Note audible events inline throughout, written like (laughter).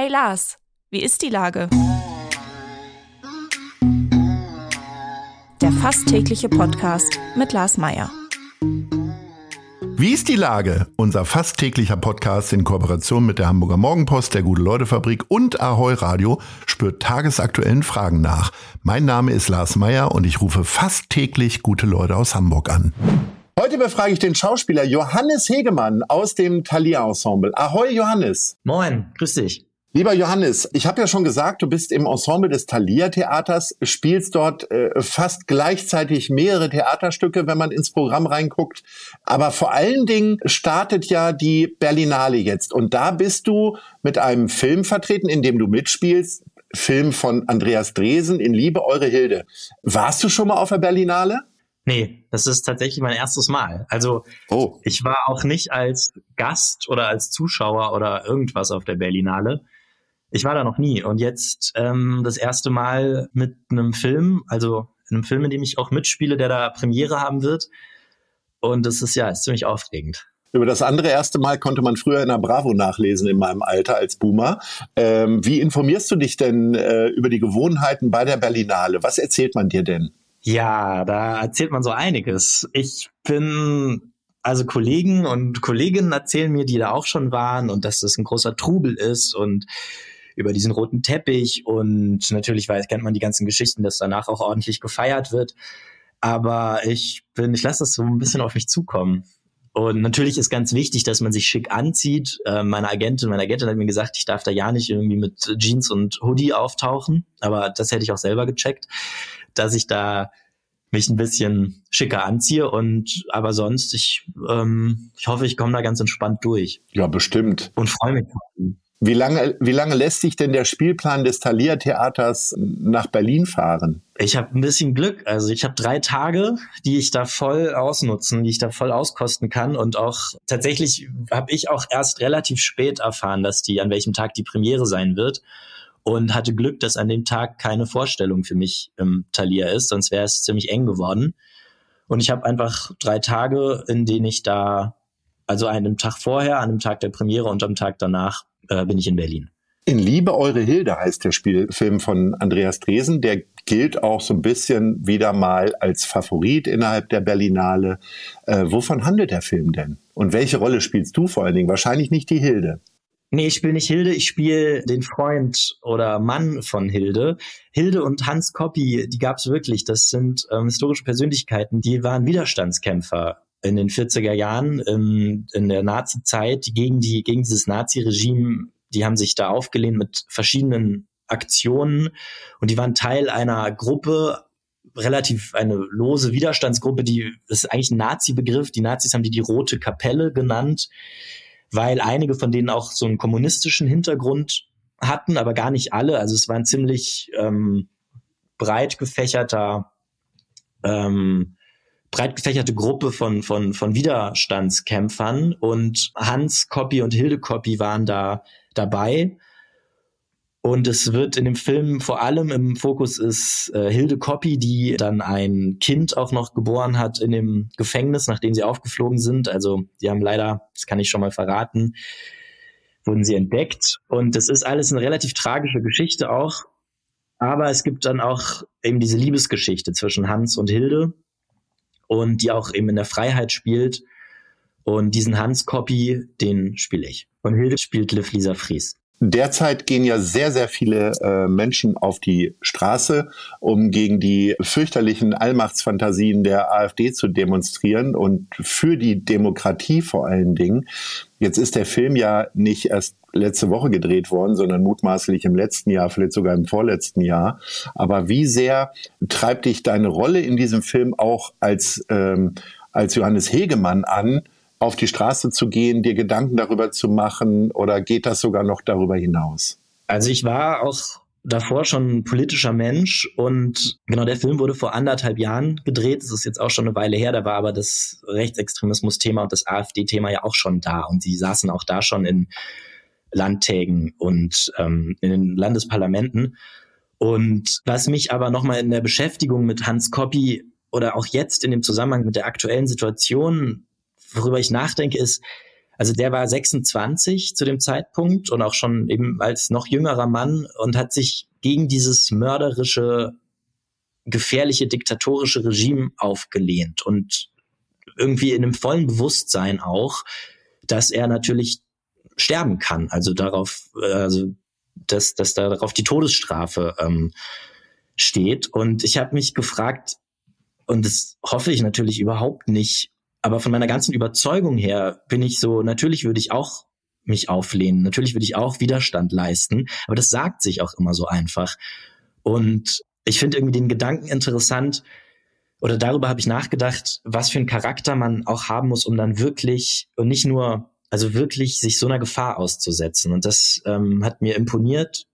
Hey Lars, wie ist die Lage? Der fast tägliche Podcast mit Lars Meier. Wie ist die Lage? Unser fast täglicher Podcast in Kooperation mit der Hamburger Morgenpost, der Gute-Leute-Fabrik und Ahoi Radio spürt tagesaktuellen Fragen nach. Mein Name ist Lars Meier und ich rufe fast täglich gute Leute aus Hamburg an. Heute befrage ich den Schauspieler Johannes Hegemann aus dem Thalia Ensemble. Ahoi Johannes. Moin, grüß dich. Lieber Johannes, ich habe ja schon gesagt, du bist im Ensemble des Thalia Theaters, spielst dort äh, fast gleichzeitig mehrere Theaterstücke, wenn man ins Programm reinguckt. Aber vor allen Dingen startet ja die Berlinale jetzt. Und da bist du mit einem Film vertreten, in dem du mitspielst. Film von Andreas Dresen in Liebe, eure Hilde. Warst du schon mal auf der Berlinale? Nee, das ist tatsächlich mein erstes Mal. Also oh. ich war auch nicht als Gast oder als Zuschauer oder irgendwas auf der Berlinale. Ich war da noch nie. Und jetzt ähm, das erste Mal mit einem Film, also einem Film, in dem ich auch mitspiele, der da Premiere haben wird. Und das ist ja ist ziemlich aufregend. Über das andere erste Mal konnte man früher in der Bravo nachlesen in meinem Alter als Boomer. Ähm, wie informierst du dich denn äh, über die Gewohnheiten bei der Berlinale? Was erzählt man dir denn? Ja, da erzählt man so einiges. Ich bin also Kollegen und Kolleginnen erzählen mir, die da auch schon waren und dass das ein großer Trubel ist und über diesen roten Teppich und natürlich weiß, kennt man die ganzen Geschichten, dass danach auch ordentlich gefeiert wird. Aber ich bin, ich lasse das so ein bisschen auf mich zukommen. Und natürlich ist ganz wichtig, dass man sich schick anzieht. Äh, meine Agentin, meine Agentin hat mir gesagt, ich darf da ja nicht irgendwie mit Jeans und Hoodie auftauchen. Aber das hätte ich auch selber gecheckt, dass ich da mich ein bisschen schicker anziehe und aber sonst ich ähm, ich hoffe ich komme da ganz entspannt durch ja bestimmt und freue mich wie lange, wie lange lässt sich denn der Spielplan des Thalia Theaters nach Berlin fahren? Ich habe ein bisschen Glück. Also ich habe drei Tage, die ich da voll ausnutzen, die ich da voll auskosten kann. Und auch tatsächlich habe ich auch erst relativ spät erfahren, dass die, an welchem Tag die Premiere sein wird. Und hatte Glück, dass an dem Tag keine Vorstellung für mich im Thalia ist, sonst wäre es ziemlich eng geworden. Und ich habe einfach drei Tage, in denen ich da, also einen Tag vorher, an dem Tag der Premiere und am Tag danach äh, bin ich in Berlin. In Liebe eure Hilde heißt der Spielfilm von Andreas Dresen. Der gilt auch so ein bisschen wieder mal als Favorit innerhalb der Berlinale. Äh, wovon handelt der Film denn? Und welche Rolle spielst du vor allen Dingen? Wahrscheinlich nicht die Hilde. Nee, ich spiele nicht Hilde, ich spiele den Freund oder Mann von Hilde. Hilde und Hans Koppi, die gab es wirklich. Das sind ähm, historische Persönlichkeiten, die waren Widerstandskämpfer in den 40er Jahren ähm, in der Nazi-Zeit gegen die gegen dieses Nazi-Regime. Die haben sich da aufgelehnt mit verschiedenen Aktionen und die waren Teil einer Gruppe, relativ eine lose Widerstandsgruppe, die das ist eigentlich ein Nazi-Begriff. Die Nazis haben die die Rote Kapelle genannt, weil einige von denen auch so einen kommunistischen Hintergrund hatten, aber gar nicht alle. Also es war ein ziemlich ähm, breit gefächerter ähm, breit gefächerte Gruppe von, von, von Widerstandskämpfern und Hans Koppi und Hilde Koppi waren da dabei. Und es wird in dem Film vor allem im Fokus ist äh, Hilde Koppi, die dann ein Kind auch noch geboren hat in dem Gefängnis, nachdem sie aufgeflogen sind. Also die haben leider, das kann ich schon mal verraten, wurden sie entdeckt. Und das ist alles eine relativ tragische Geschichte auch. Aber es gibt dann auch eben diese Liebesgeschichte zwischen Hans und Hilde und die auch eben in der Freiheit spielt. Und diesen Hans-Copy, den spiele ich. Und Hilde spielt Liv Lisa Fries. Derzeit gehen ja sehr, sehr viele äh, Menschen auf die Straße, um gegen die fürchterlichen Allmachtsfantasien der AfD zu demonstrieren und für die Demokratie vor allen Dingen. Jetzt ist der Film ja nicht erst letzte Woche gedreht worden, sondern mutmaßlich im letzten Jahr, vielleicht sogar im vorletzten Jahr. Aber wie sehr treibt dich deine Rolle in diesem Film auch als, ähm, als Johannes Hegemann an, auf die Straße zu gehen, dir Gedanken darüber zu machen oder geht das sogar noch darüber hinaus? Also ich war auch davor schon ein politischer Mensch und genau der Film wurde vor anderthalb Jahren gedreht. Das ist jetzt auch schon eine Weile her. Da war aber das Rechtsextremismus-Thema und das AfD-Thema ja auch schon da und sie saßen auch da schon in Landtägen und ähm, in den Landesparlamenten. Und was mich aber nochmal in der Beschäftigung mit Hans Koppi oder auch jetzt in dem Zusammenhang mit der aktuellen Situation worüber ich nachdenke, ist, Also der war 26 zu dem Zeitpunkt und auch schon eben als noch jüngerer Mann und hat sich gegen dieses mörderische, gefährliche, diktatorische Regime aufgelehnt und irgendwie in einem vollen Bewusstsein auch, dass er natürlich sterben kann. Also darauf, also dass, dass darauf die Todesstrafe ähm, steht. Und ich habe mich gefragt, und das hoffe ich natürlich überhaupt nicht, aber von meiner ganzen Überzeugung her bin ich so, natürlich würde ich auch mich auflehnen, natürlich würde ich auch Widerstand leisten, aber das sagt sich auch immer so einfach. Und ich finde irgendwie den Gedanken interessant, oder darüber habe ich nachgedacht, was für einen Charakter man auch haben muss, um dann wirklich und nicht nur, also wirklich sich so einer Gefahr auszusetzen. Und das ähm, hat mir imponiert.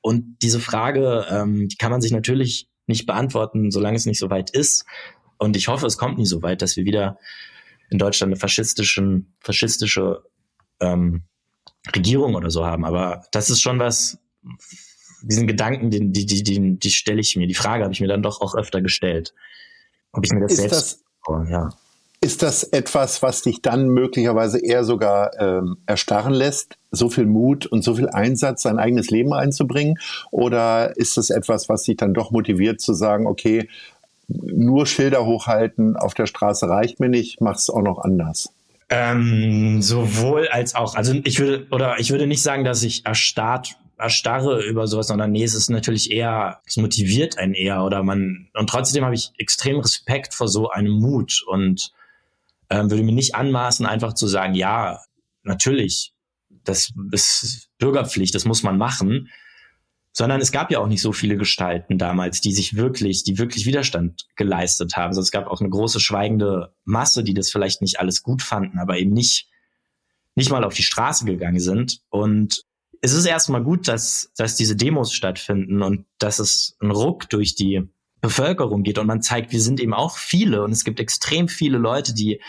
Und diese Frage, ähm, die kann man sich natürlich nicht beantworten, solange es nicht so weit ist. Und ich hoffe, es kommt nie so weit, dass wir wieder in Deutschland eine faschistischen, faschistische ähm, Regierung oder so haben. Aber das ist schon was, diesen Gedanken, die, die, die, die, die stelle ich mir, die Frage habe ich mir dann doch auch öfter gestellt. Ob ich mir das ist selbst. Das, oh, ja. Ist das etwas, was dich dann möglicherweise eher sogar ähm, erstarren lässt, so viel Mut und so viel Einsatz, sein eigenes Leben einzubringen? Oder ist das etwas, was dich dann doch motiviert zu sagen, okay, nur Schilder hochhalten auf der Straße reicht mir nicht, mach's auch noch anders? Ähm, sowohl als auch. Also ich würde oder ich würde nicht sagen, dass ich erstarrt erstarre über sowas, sondern nee, es ist natürlich eher, es motiviert einen eher oder man und trotzdem habe ich extrem Respekt vor so einem Mut und ähm, würde mir nicht anmaßen, einfach zu sagen, ja, natürlich, das ist Bürgerpflicht, das muss man machen, sondern es gab ja auch nicht so viele Gestalten damals, die sich wirklich, die wirklich Widerstand geleistet haben. Also es gab auch eine große schweigende Masse, die das vielleicht nicht alles gut fanden, aber eben nicht, nicht mal auf die Straße gegangen sind. Und es ist erstmal gut, dass, dass diese Demos stattfinden und dass es ein Ruck durch die Bevölkerung geht und man zeigt, wir sind eben auch viele und es gibt extrem viele Leute, die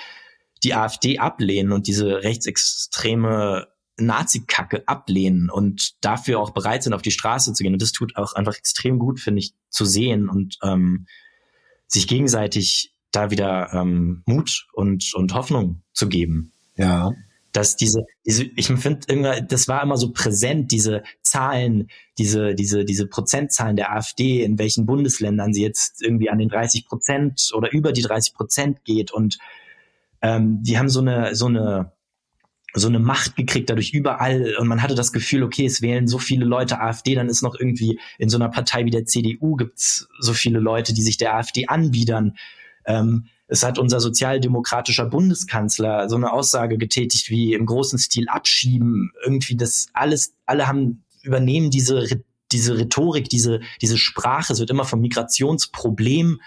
die AfD ablehnen und diese rechtsextreme Nazi-Kacke ablehnen und dafür auch bereit sind, auf die Straße zu gehen. Und das tut auch einfach extrem gut, finde ich, zu sehen und ähm, sich gegenseitig da wieder ähm, Mut und, und Hoffnung zu geben. Ja dass diese, diese ich finde das war immer so präsent, diese Zahlen, diese, diese, diese Prozentzahlen der AfD, in welchen Bundesländern sie jetzt irgendwie an den 30 Prozent oder über die 30 Prozent geht und ähm, die haben so eine, so eine, so eine Macht gekriegt dadurch überall und man hatte das Gefühl, okay, es wählen so viele Leute AfD, dann ist noch irgendwie in so einer Partei wie der CDU gibt's so viele Leute, die sich der AfD anbiedern. Ähm, es hat unser sozialdemokratischer Bundeskanzler so eine Aussage getätigt wie im großen Stil abschieben. Irgendwie das alles, alle haben, übernehmen diese, diese Rhetorik, diese, diese Sprache. Es wird immer vom Migrationsproblem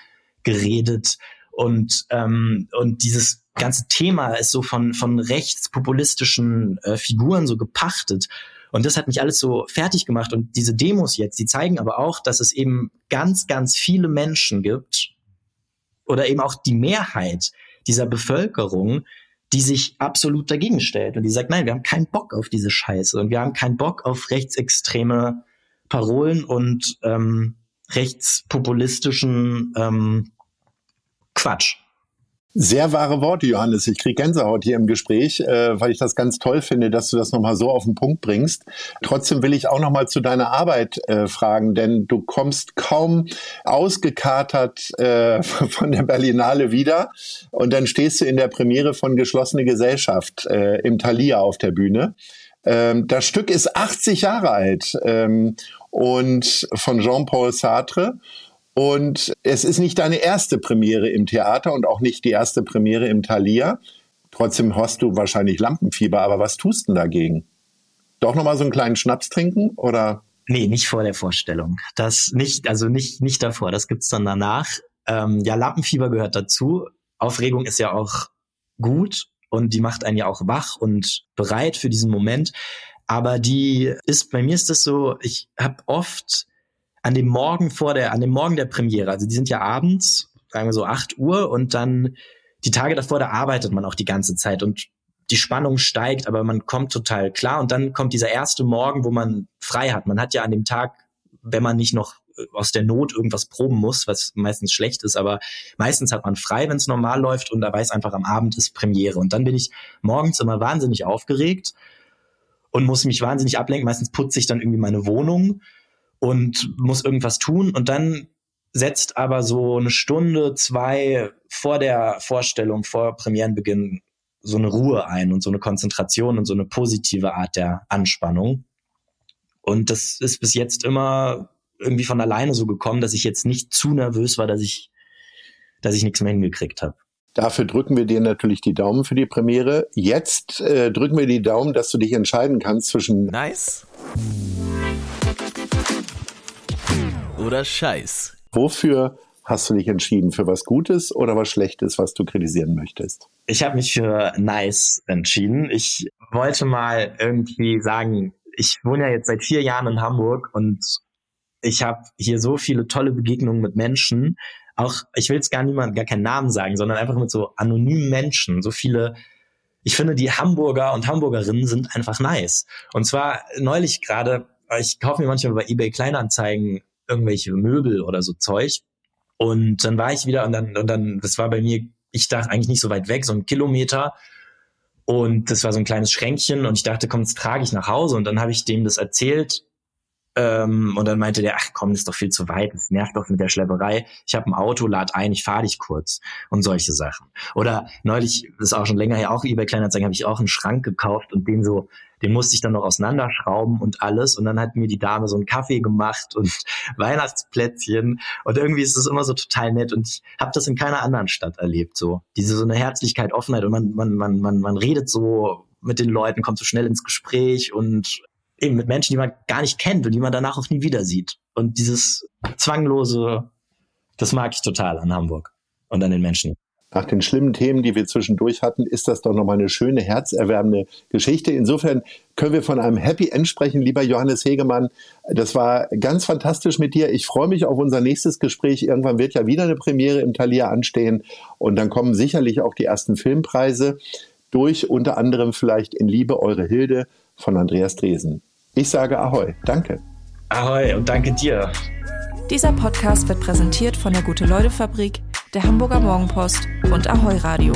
geredet. Und, ähm, und dieses ganze Thema ist so von, von rechtspopulistischen äh, Figuren so gepachtet. Und das hat mich alles so fertig gemacht. Und diese Demos jetzt, die zeigen aber auch, dass es eben ganz, ganz viele Menschen gibt, oder eben auch die Mehrheit dieser Bevölkerung, die sich absolut dagegen stellt und die sagt, nein, wir haben keinen Bock auf diese Scheiße und wir haben keinen Bock auf rechtsextreme Parolen und ähm, rechtspopulistischen ähm, Quatsch. Sehr wahre Worte, Johannes. Ich kriege Gänsehaut hier im Gespräch, äh, weil ich das ganz toll finde, dass du das nochmal so auf den Punkt bringst. Trotzdem will ich auch nochmal zu deiner Arbeit äh, fragen, denn du kommst kaum ausgekatert äh, (laughs) von der Berlinale wieder und dann stehst du in der Premiere von Geschlossene Gesellschaft äh, im Thalia auf der Bühne. Ähm, das Stück ist 80 Jahre alt ähm, und von Jean-Paul Sartre und es ist nicht deine erste Premiere im Theater und auch nicht die erste Premiere im Thalia. Trotzdem hast du wahrscheinlich Lampenfieber, aber was tust du dagegen? Doch nochmal so einen kleinen Schnaps trinken oder? Nee, nicht vor der Vorstellung. Das nicht, also nicht, nicht davor. Das gibt's dann danach. Ähm, ja, Lampenfieber gehört dazu. Aufregung ist ja auch gut und die macht einen ja auch wach und bereit für diesen Moment. Aber die ist, bei mir ist das so, ich habe oft an dem Morgen vor der, an dem Morgen der Premiere, also die sind ja abends, sagen wir so acht Uhr und dann die Tage davor, da arbeitet man auch die ganze Zeit und die Spannung steigt, aber man kommt total klar und dann kommt dieser erste Morgen, wo man frei hat. Man hat ja an dem Tag wenn man nicht noch äh, aus der Not irgendwas proben muss, was meistens schlecht ist, aber meistens hat man frei, wenn es normal läuft und da weiß einfach am Abend ist Premiere. Und dann bin ich morgens immer wahnsinnig aufgeregt und muss mich wahnsinnig ablenken. Meistens putze ich dann irgendwie meine Wohnung und muss irgendwas tun und dann setzt aber so eine Stunde, zwei vor der Vorstellung, vor Premierenbeginn so eine Ruhe ein und so eine Konzentration und so eine positive Art der Anspannung. Und das ist bis jetzt immer irgendwie von alleine so gekommen, dass ich jetzt nicht zu nervös war, dass ich, dass ich nichts mehr hingekriegt habe. Dafür drücken wir dir natürlich die Daumen für die Premiere. Jetzt äh, drücken wir die Daumen, dass du dich entscheiden kannst zwischen Nice oder Scheiß. Wofür hast du dich entschieden? Für was Gutes oder was Schlechtes, was du kritisieren möchtest? Ich habe mich für Nice entschieden. Ich wollte mal irgendwie sagen, ich wohne ja jetzt seit vier Jahren in Hamburg und ich habe hier so viele tolle Begegnungen mit Menschen. Auch, ich will jetzt gar niemand, gar keinen Namen sagen, sondern einfach mit so anonymen Menschen. So viele, ich finde, die Hamburger und Hamburgerinnen sind einfach nice. Und zwar neulich gerade, ich kaufe mir manchmal bei eBay Kleinanzeigen irgendwelche Möbel oder so Zeug. Und dann war ich wieder und dann, und dann, das war bei mir, ich dachte eigentlich nicht so weit weg, so ein Kilometer. Und das war so ein kleines Schränkchen und ich dachte, komm, das trage ich nach Hause. Und dann habe ich dem das erzählt. Ähm, und dann meinte der, ach komm, das ist doch viel zu weit, das nervt doch mit der Schlepperei. Ich habe ein Auto, lad ein, ich fahre dich kurz und solche Sachen. Oder neulich, das ist auch schon länger her, auch eBay Kleinanzeigen, habe ich auch einen Schrank gekauft und den so den musste ich dann noch auseinanderschrauben und alles. Und dann hat mir die Dame so einen Kaffee gemacht und (laughs) Weihnachtsplätzchen. Und irgendwie ist es immer so total nett. Und ich habe das in keiner anderen Stadt erlebt. So diese so eine Herzlichkeit, Offenheit und man man man man man redet so mit den Leuten, kommt so schnell ins Gespräch und eben mit Menschen, die man gar nicht kennt und die man danach auch nie wieder sieht. Und dieses zwanglose, das mag ich total an Hamburg und an den Menschen nach den schlimmen Themen, die wir zwischendurch hatten, ist das doch nochmal eine schöne, herzerwärmende Geschichte. Insofern können wir von einem Happy End sprechen, lieber Johannes Hegemann. Das war ganz fantastisch mit dir. Ich freue mich auf unser nächstes Gespräch. Irgendwann wird ja wieder eine Premiere im Thalia anstehen und dann kommen sicherlich auch die ersten Filmpreise durch, unter anderem vielleicht in Liebe Eure Hilde von Andreas Dresen. Ich sage Ahoi. Danke. Ahoi und danke dir. Dieser Podcast wird präsentiert von der Gute-Leute-Fabrik, der Hamburger Morgenpost und Ahoi Radio.